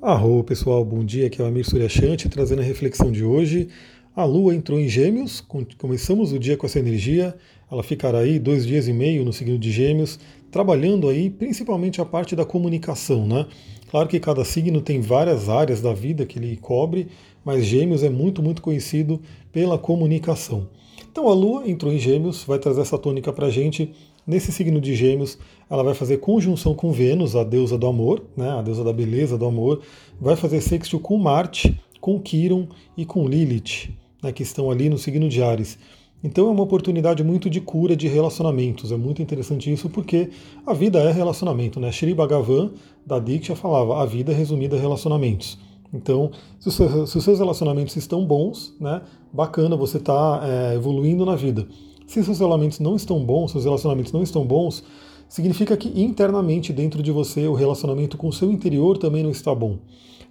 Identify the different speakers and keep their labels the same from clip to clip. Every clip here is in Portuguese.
Speaker 1: Arro, pessoal, bom dia. Aqui é o Amir Suryashanti trazendo a reflexão de hoje. A Lua entrou em Gêmeos, começamos o dia com essa energia. Ela ficará aí dois dias e meio no signo de Gêmeos, trabalhando aí principalmente a parte da comunicação, né? Claro que cada signo tem várias áreas da vida que ele cobre, mas Gêmeos é muito, muito conhecido pela comunicação. Então a Lua entrou em Gêmeos, vai trazer essa tônica para gente Nesse signo de Gêmeos, ela vai fazer conjunção com Vênus, a deusa do amor, né, a deusa da beleza, do amor, vai fazer sexto com Marte, com Quiron e com Lilith, né, que estão ali no signo de Ares. Então é uma oportunidade muito de cura de relacionamentos. É muito interessante isso porque a vida é relacionamento. Né? Shri Bhagavan, da Diksha, falava a vida é resumida a relacionamentos. Então, se os, seus, se os seus relacionamentos estão bons, né, bacana, você está é, evoluindo na vida. Se seus relacionamentos não estão bons, seus relacionamentos não estão bons, significa que internamente dentro de você o relacionamento com o seu interior também não está bom.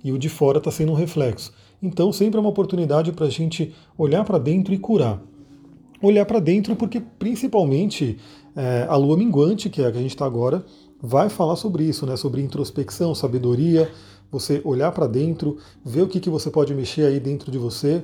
Speaker 1: E o de fora está sendo um reflexo. Então sempre é uma oportunidade para a gente olhar para dentro e curar. Olhar para dentro porque principalmente é, a lua minguante, que é a que a gente está agora, vai falar sobre isso, né? sobre introspecção, sabedoria, você olhar para dentro, ver o que, que você pode mexer aí dentro de você.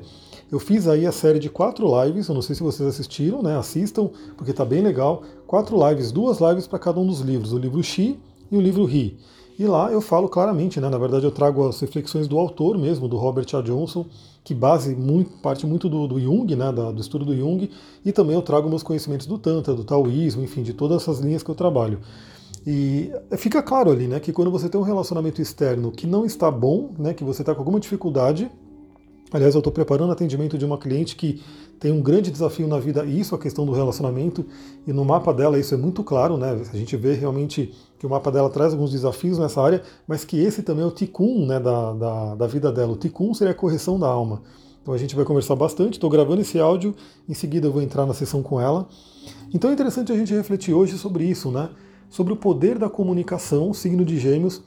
Speaker 1: Eu fiz aí a série de quatro lives, eu não sei se vocês assistiram, né? Assistam, porque está bem legal. Quatro lives, duas lives para cada um dos livros, o livro Xi e o livro Ri. E lá eu falo claramente, né? Na verdade eu trago as reflexões do autor mesmo, do Robert A. Johnson, que base muito, parte muito do, do Jung, né? Da, do estudo do Jung, e também eu trago meus conhecimentos do Tantra, do Taoísmo, enfim, de todas essas linhas que eu trabalho. E fica claro ali, né, que quando você tem um relacionamento externo que não está bom, né, que você está com alguma dificuldade, aliás, eu estou preparando atendimento de uma cliente que tem um grande desafio na vida, e isso é a questão do relacionamento, e no mapa dela isso é muito claro, né, a gente vê realmente que o mapa dela traz alguns desafios nessa área, mas que esse também é o tikkun, né, da, da, da vida dela. O tikkun seria a correção da alma. Então a gente vai conversar bastante, estou gravando esse áudio, em seguida eu vou entrar na sessão com ela. Então é interessante a gente refletir hoje sobre isso, né? Sobre o poder da comunicação, signo de Gêmeos,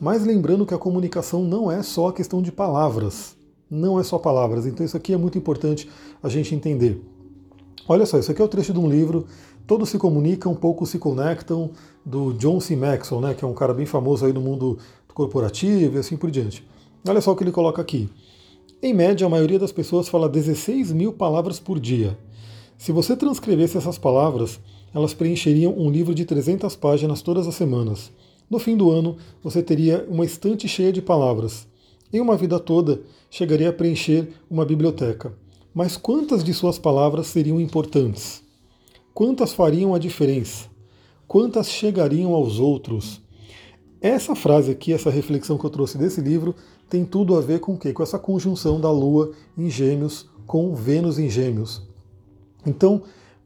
Speaker 1: mas lembrando que a comunicação não é só a questão de palavras. Não é só palavras. Então isso aqui é muito importante a gente entender. Olha só, isso aqui é o trecho de um livro, Todos se comunicam, poucos se conectam, do John C. Maxwell, né, que é um cara bem famoso aí no mundo corporativo e assim por diante. Olha só o que ele coloca aqui. Em média, a maioria das pessoas fala 16 mil palavras por dia. Se você transcrevesse essas palavras, elas preencheriam um livro de 300 páginas todas as semanas. No fim do ano, você teria uma estante cheia de palavras. Em uma vida toda, chegaria a preencher uma biblioteca. Mas quantas de suas palavras seriam importantes? Quantas fariam a diferença? Quantas chegariam aos outros? Essa frase aqui, essa reflexão que eu trouxe desse livro, tem tudo a ver com o quê? Com essa conjunção da Lua em Gêmeos com Vênus em Gêmeos. Então,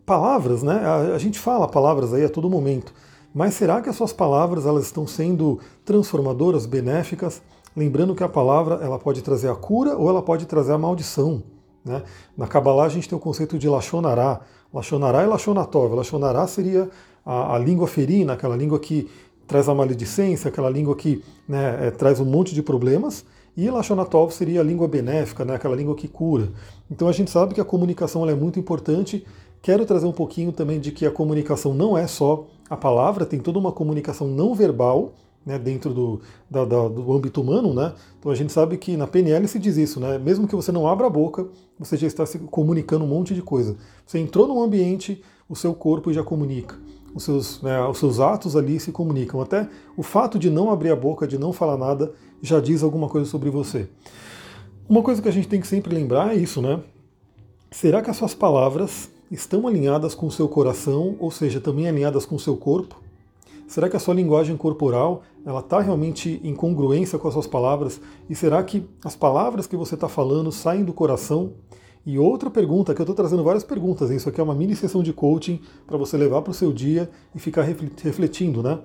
Speaker 1: palavras, né? A, gente fala palavras aí a todo momento, mas será que as suas palavras elas estão sendo transformadoras, benéficas? Lembrando que a palavra ela pode trazer a cura ou ela pode trazer a maldição. Né? Na Kabbalah a gente tem o conceito de Lachonará. Lachonará e Lachonatov. Lachonará seria a, a, língua ferina, aquela língua que traz a maledicência, aquela língua que né, é, traz um monte de problemas. E Lachonatov seria a língua benéfica, né, aquela língua que cura. Então a gente sabe que a comunicação é muito importante Quero trazer um pouquinho também de que a comunicação não é só a palavra, tem toda uma comunicação não verbal né, dentro do, da, da, do âmbito humano. Né? Então a gente sabe que na PNL se diz isso, né? mesmo que você não abra a boca, você já está se comunicando um monte de coisa. Você entrou num ambiente, o seu corpo já comunica. Os seus, né, os seus atos ali se comunicam. Até o fato de não abrir a boca, de não falar nada, já diz alguma coisa sobre você. Uma coisa que a gente tem que sempre lembrar é isso, né? Será que as suas palavras estão alinhadas com o seu coração, ou seja, também alinhadas com o seu corpo? Será que a sua linguagem corporal ela está realmente em congruência com as suas palavras? E será que as palavras que você está falando saem do coração? E outra pergunta, que eu estou trazendo várias perguntas, isso aqui é uma mini sessão de coaching para você levar para o seu dia e ficar refletindo, né?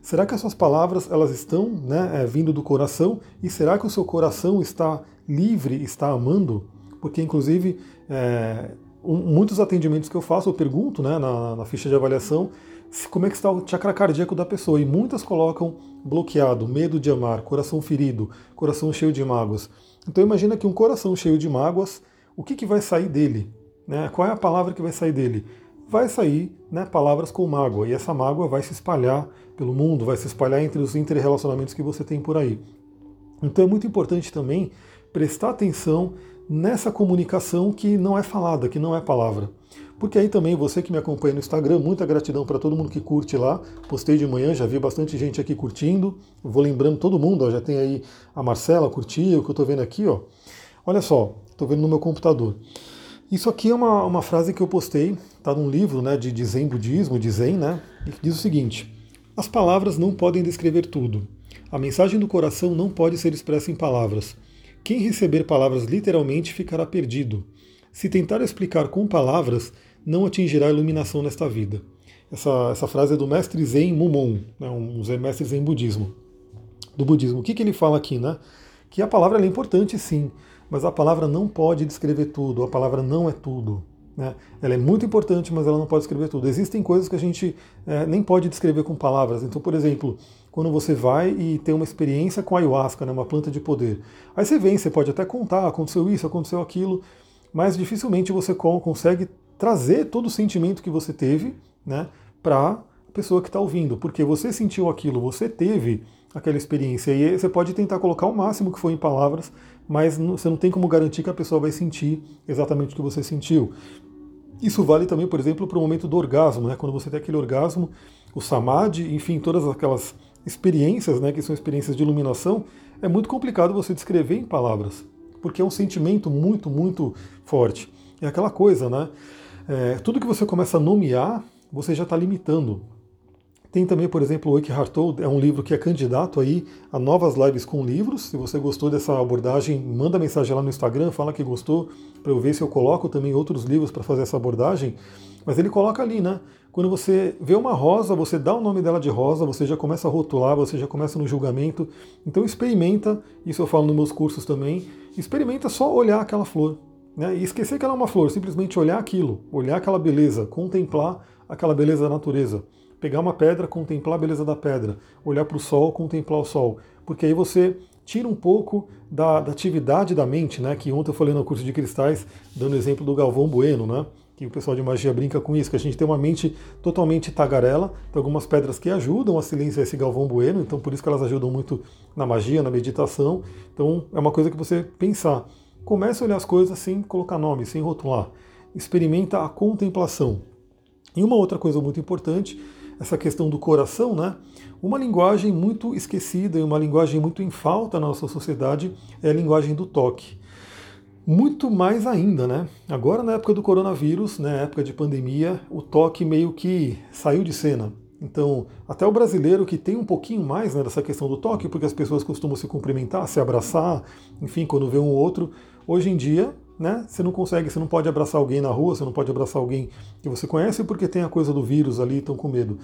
Speaker 1: Será que as suas palavras elas estão né, é, vindo do coração? E será que o seu coração está livre, está amando? Porque, inclusive, é, um, muitos atendimentos que eu faço, eu pergunto né, na, na ficha de avaliação como é que está o chakra cardíaco da pessoa. E muitas colocam bloqueado, medo de amar, coração ferido, coração cheio de mágoas. Então imagina que um coração cheio de mágoas, o que, que vai sair dele? Né? Qual é a palavra que vai sair dele? Vai sair né, palavras com mágoa, e essa mágoa vai se espalhar pelo mundo, vai se espalhar entre os interrelacionamentos que você tem por aí. Então é muito importante também prestar atenção nessa comunicação que não é falada, que não é palavra. Porque aí também, você que me acompanha no Instagram, muita gratidão para todo mundo que curte lá. Postei de manhã, já vi bastante gente aqui curtindo. Vou lembrando todo mundo, ó, já tem aí a Marcela curtiu, o que eu estou vendo aqui, ó. Olha só, estou vendo no meu computador. Isso aqui é uma, uma frase que eu postei, está num livro né, de, de Zen Budismo, de Zen, né? E que diz o seguinte: As palavras não podem descrever tudo. A mensagem do coração não pode ser expressa em palavras. Quem receber palavras literalmente ficará perdido. Se tentar explicar com palavras, não atingirá iluminação nesta vida. Essa, essa frase é do mestre Zen Mumon, né, um mestre Zen budismo, do budismo. O que, que ele fala aqui? Né? Que a palavra é importante sim, mas a palavra não pode descrever tudo, a palavra não é tudo. Né? Ela é muito importante, mas ela não pode descrever tudo. Existem coisas que a gente é, nem pode descrever com palavras. Então, por exemplo, quando você vai e tem uma experiência com ayahuasca, né, uma planta de poder, aí você vem, você pode até contar, aconteceu isso, aconteceu aquilo, mas dificilmente você consegue trazer todo o sentimento que você teve né, para a pessoa que está ouvindo, porque você sentiu aquilo, você teve aquela experiência e você pode tentar colocar o máximo que for em palavras, mas você não tem como garantir que a pessoa vai sentir exatamente o que você sentiu. Isso vale também, por exemplo, para o momento do orgasmo, né? quando você tem aquele orgasmo, o samadhi, enfim, todas aquelas experiências, né, que são experiências de iluminação, é muito complicado você descrever em palavras, porque é um sentimento muito, muito forte. É aquela coisa, né? É, tudo que você começa a nomear, você já está limitando. Tem também, por exemplo, o Eckhart Tolle, é um livro que é candidato aí a novas lives com livros. Se você gostou dessa abordagem, manda mensagem lá no Instagram, fala que gostou, para eu ver se eu coloco também outros livros para fazer essa abordagem. Mas ele coloca ali, né? Quando você vê uma rosa, você dá o nome dela de rosa, você já começa a rotular, você já começa no julgamento. Então experimenta, isso eu falo nos meus cursos também, experimenta só olhar aquela flor. Né? E esquecer que ela é uma flor, simplesmente olhar aquilo, olhar aquela beleza, contemplar aquela beleza da natureza. Pegar uma pedra, contemplar a beleza da pedra, olhar para o sol, contemplar o sol. Porque aí você tira um pouco da, da, atividade da mente, né? Que ontem eu falei no curso de cristais, dando exemplo do Galvão Bueno, né? Que o pessoal de magia brinca com isso, que a gente tem uma mente totalmente tagarela, tem algumas pedras que ajudam a silenciar esse Galvão Bueno, então por isso que elas ajudam muito na magia, na meditação. Então é uma coisa que você pensar. Comece a olhar as coisas sem colocar nome, sem rotular. Experimenta a contemplação. E uma outra coisa muito importante, essa questão do coração, né? Uma linguagem muito esquecida e uma linguagem muito em falta na nossa sociedade é a linguagem do toque. Muito mais ainda, né? Agora, na época do coronavírus, na época de pandemia, o toque meio que saiu de cena. Então, até o brasileiro que tem um pouquinho mais né, dessa questão do toque, porque as pessoas costumam se cumprimentar, se abraçar, enfim, quando vê um outro, hoje em dia, né, você não consegue, você não pode abraçar alguém na rua, você não pode abraçar alguém que você conhece porque tem a coisa do vírus ali, estão com medo.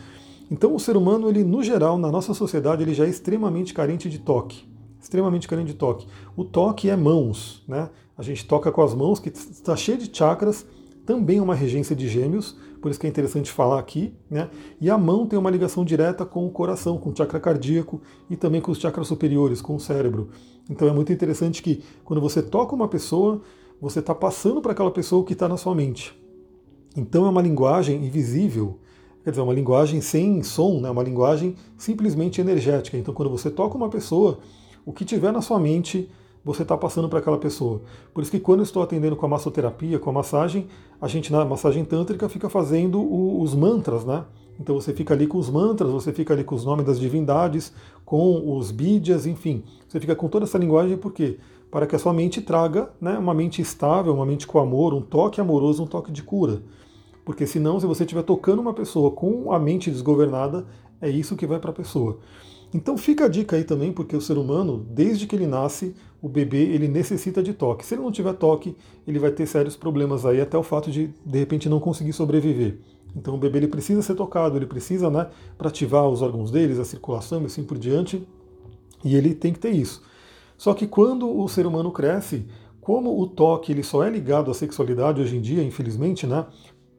Speaker 1: Então, o ser humano, ele no geral, na nossa sociedade, ele já é extremamente carente de toque. Extremamente carente de toque. O toque é mãos, né? A gente toca com as mãos, que está cheio de chakras, também é uma regência de gêmeos, por isso que é interessante falar aqui, né? E a mão tem uma ligação direta com o coração, com o chakra cardíaco e também com os chakras superiores, com o cérebro. Então é muito interessante que quando você toca uma pessoa, você está passando para aquela pessoa o que está na sua mente. Então é uma linguagem invisível, quer dizer, uma linguagem sem som, né? uma linguagem simplesmente energética. Então quando você toca uma pessoa, o que tiver na sua mente você está passando para aquela pessoa. Por isso que quando eu estou atendendo com a massoterapia, com a massagem, a gente na massagem tântrica fica fazendo o, os mantras, né? Então você fica ali com os mantras, você fica ali com os nomes das divindades, com os bídias, enfim. Você fica com toda essa linguagem por quê? Para que a sua mente traga né, uma mente estável, uma mente com amor, um toque amoroso, um toque de cura. Porque senão, se você estiver tocando uma pessoa com a mente desgovernada, é isso que vai para a pessoa. Então fica a dica aí também, porque o ser humano, desde que ele nasce, o bebê ele necessita de toque. Se ele não tiver toque, ele vai ter sérios problemas aí, até o fato de de repente não conseguir sobreviver. Então o bebê ele precisa ser tocado, ele precisa, né, para ativar os órgãos deles, a circulação e assim por diante, e ele tem que ter isso. Só que quando o ser humano cresce, como o toque ele só é ligado à sexualidade hoje em dia, infelizmente, né?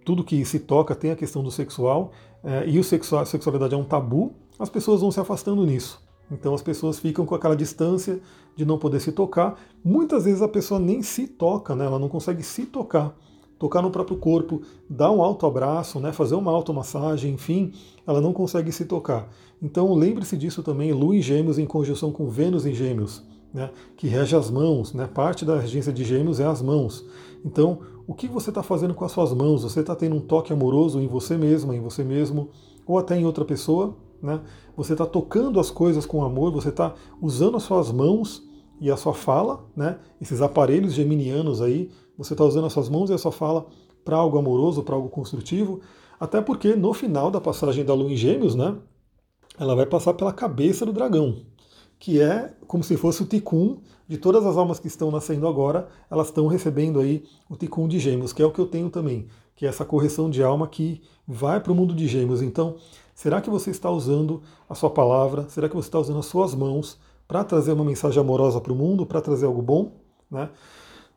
Speaker 1: Tudo que se toca tem a questão do sexual, é, e o sexual, a sexualidade é um tabu, as pessoas vão se afastando nisso. Então as pessoas ficam com aquela distância de não poder se tocar. Muitas vezes a pessoa nem se toca, né? ela não consegue se tocar. Tocar no próprio corpo, dar um alto abraço, né? fazer uma automassagem, enfim, ela não consegue se tocar. Então lembre-se disso também, Lua em Gêmeos em conjunção com Vênus em Gêmeos. Né, que rege as mãos, né, parte da regência de gêmeos é as mãos. Então, o que você está fazendo com as suas mãos? Você está tendo um toque amoroso em você mesma, em você mesmo, ou até em outra pessoa? Né? Você está tocando as coisas com amor, você está usando as suas mãos e a sua fala, né? esses aparelhos geminianos aí, você está usando as suas mãos e a sua fala para algo amoroso, para algo construtivo, até porque no final da passagem da lua em gêmeos, né, ela vai passar pela cabeça do dragão, que é como se fosse o ticum de todas as almas que estão nascendo agora, elas estão recebendo aí o ticum de gêmeos, que é o que eu tenho também, que é essa correção de alma que vai para o mundo de gêmeos. Então, será que você está usando a sua palavra? Será que você está usando as suas mãos para trazer uma mensagem amorosa para o mundo, para trazer algo bom? Né?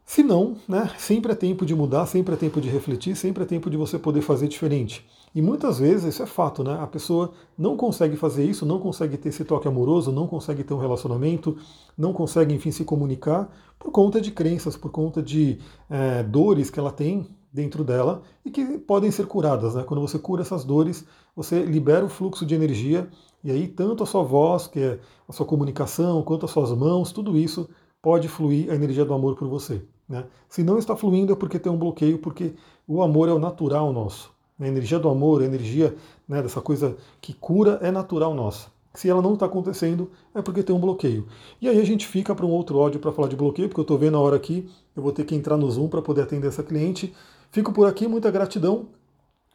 Speaker 1: Se não, né, sempre é tempo de mudar, sempre é tempo de refletir, sempre é tempo de você poder fazer diferente. E muitas vezes isso é fato, né? A pessoa não consegue fazer isso, não consegue ter esse toque amoroso, não consegue ter um relacionamento, não consegue, enfim, se comunicar por conta de crenças, por conta de é, dores que ela tem dentro dela e que podem ser curadas. Né? Quando você cura essas dores, você libera o fluxo de energia e aí tanto a sua voz, que é a sua comunicação, quanto as suas mãos, tudo isso pode fluir a energia do amor por você. Né? Se não está fluindo é porque tem um bloqueio, porque o amor é o natural nosso. A energia do amor, a energia né, dessa coisa que cura é natural nossa. Se ela não está acontecendo, é porque tem um bloqueio. E aí a gente fica para um outro áudio para falar de bloqueio, porque eu estou vendo a hora aqui, eu vou ter que entrar no Zoom para poder atender essa cliente. Fico por aqui, muita gratidão.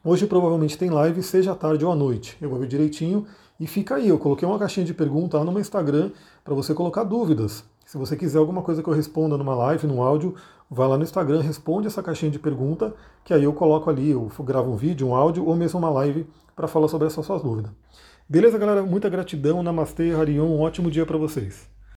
Speaker 1: Hoje provavelmente tem live, seja à tarde ou à noite. Eu vou ver direitinho. E fica aí, eu coloquei uma caixinha de pergunta lá no meu Instagram para você colocar dúvidas. Se você quiser alguma coisa que eu responda numa live, num áudio, vai lá no Instagram, responde essa caixinha de pergunta, que aí eu coloco ali, eu gravo um vídeo, um áudio ou mesmo uma live para falar sobre essas suas dúvidas. Beleza, galera? Muita gratidão. Namastê, Harion. Um ótimo dia para vocês.